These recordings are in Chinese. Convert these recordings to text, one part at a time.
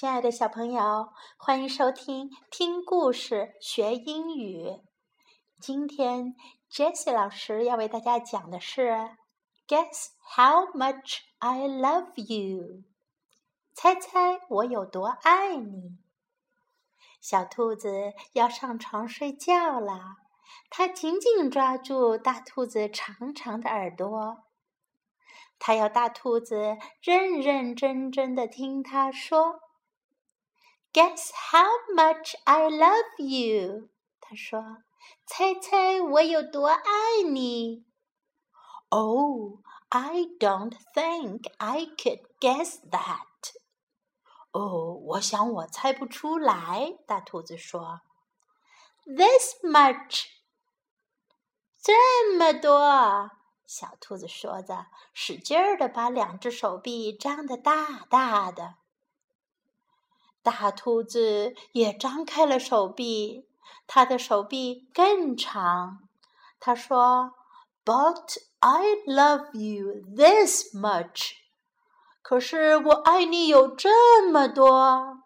亲爱的小朋友，欢迎收听听故事学英语。今天 Jessie 老师要为大家讲的是 “Guess how much I love you”，猜猜我有多爱你。小兔子要上床睡觉了，它紧紧抓住大兔子长长的耳朵，它要大兔子认认真真的听它说。Guess how much I love you？他说：“猜猜我有多爱你。” Oh, I don't think I could guess that. 哦，我想我猜不出来。大兔子说：“This much，这么多。”小兔子说着，使劲儿的把两只手臂张得大大的。大兔子也张开了手臂，它的手臂更长。他说：“But I love you this much。”可是我爱你有这么多。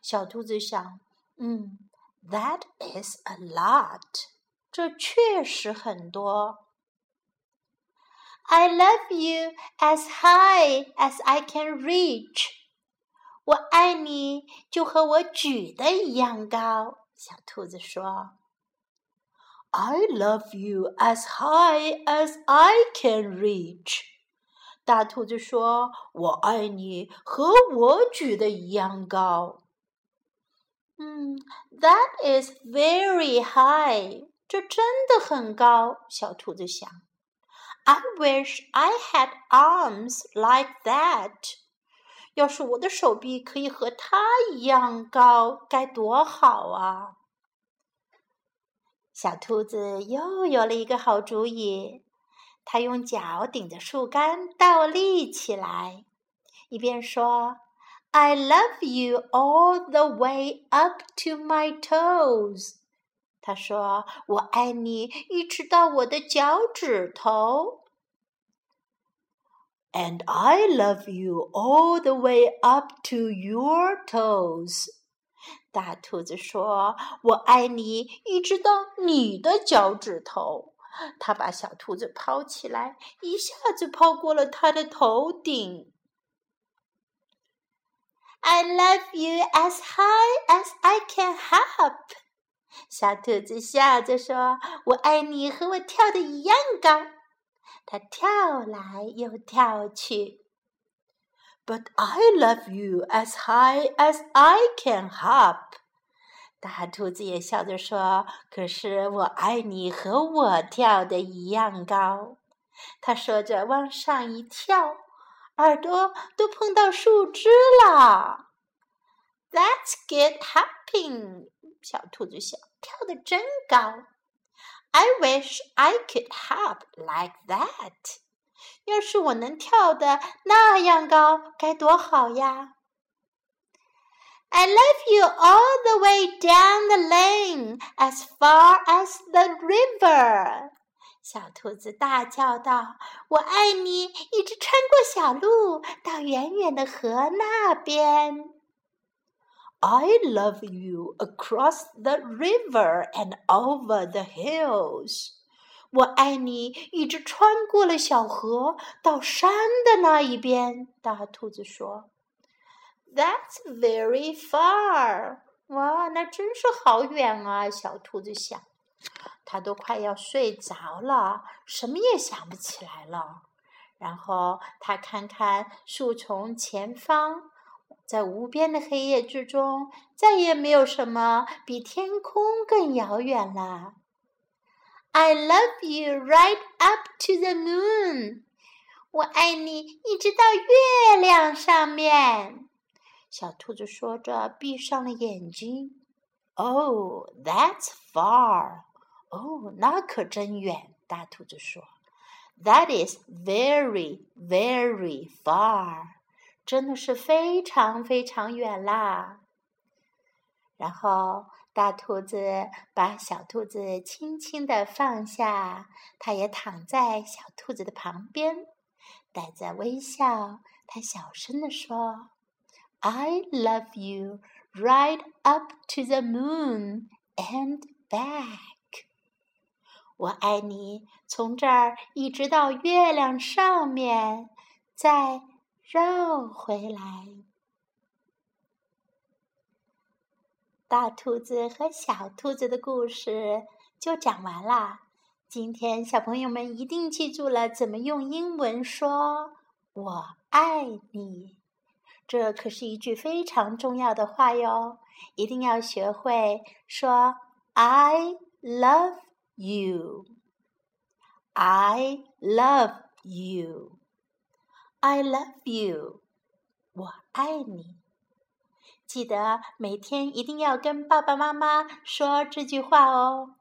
小兔子想：“嗯，That is a lot。”这确实很多。I love you as high as I can reach。 我爱你，就和我举的一样高。小兔子说：“I love you as high as I can reach。”大兔子说：“我爱你，和我举的一样高。”嗯，That is very high。这真的很高。小兔子想：“I wish I had arms like that。” 要是我的手臂可以和他一样高，该多好啊！小兔子又有了一个好主意，它用脚顶着树干倒立起来，一边说：“I love you all the way up to my toes。”他说：“我爱你，一直到我的脚趾头。” And I love you all the way up to your toes。大兔子说：“我爱你，一直到你的脚趾头。”它把小兔子抛起来，一下子抛过了它的头顶。I love you as high as I can hop。小兔子笑着说：“我爱你，和我跳的一样高。”它跳来又跳去。But I love you as high as I can hop。大兔子也笑着说：“可是我爱你和我跳的一样高。”他说着往上一跳，耳朵都碰到树枝了。Let's get hopping。小兔子想，跳的真高。I wish I could hop like that。要是我能跳的那样高，该多好呀！I love you all the way down the lane, as far as the river。小兔子大叫道：“我爱你，一直穿过小路，到远远的河那边。” I love you across the river and over the hills。我爱你，一直穿过了小河，到山的那一边。大兔子说：“That's very far。”哇，那真是好远啊！小兔子想，它都快要睡着了，什么也想不起来了。然后它看看树丛前方。在无边的黑夜之中，再也没有什么比天空更遥远了。I love you right up to the moon。我爱你一直到月亮上面。小兔子说着，闭上了眼睛。Oh, that's far。哦，那可真远。大兔子说：“That is very, very far。”真的是非常非常远啦。然后大兔子把小兔子轻轻的放下，它也躺在小兔子的旁边，带着微笑，它小声的说 I love you right up to the moon and back。我爱你，从这儿一直到月亮上面，再绕回来。大兔子和小兔子的故事就讲完啦。今天小朋友们一定记住了怎么用英文说“我爱你”，这可是一句非常重要的话哟！一定要学会说 “I love you”。I love you. I love you. 我爱你。记得每天一定要跟爸爸妈妈说这句话哦。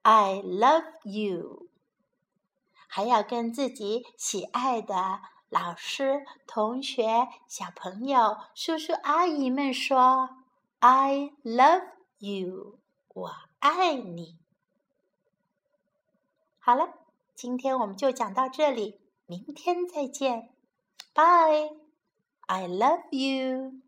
I love you。还要跟自己喜爱的老师、同学、小朋友、叔叔阿姨们说：“I love you。”我爱你。好了，今天我们就讲到这里，明天再见，Bye。I love you。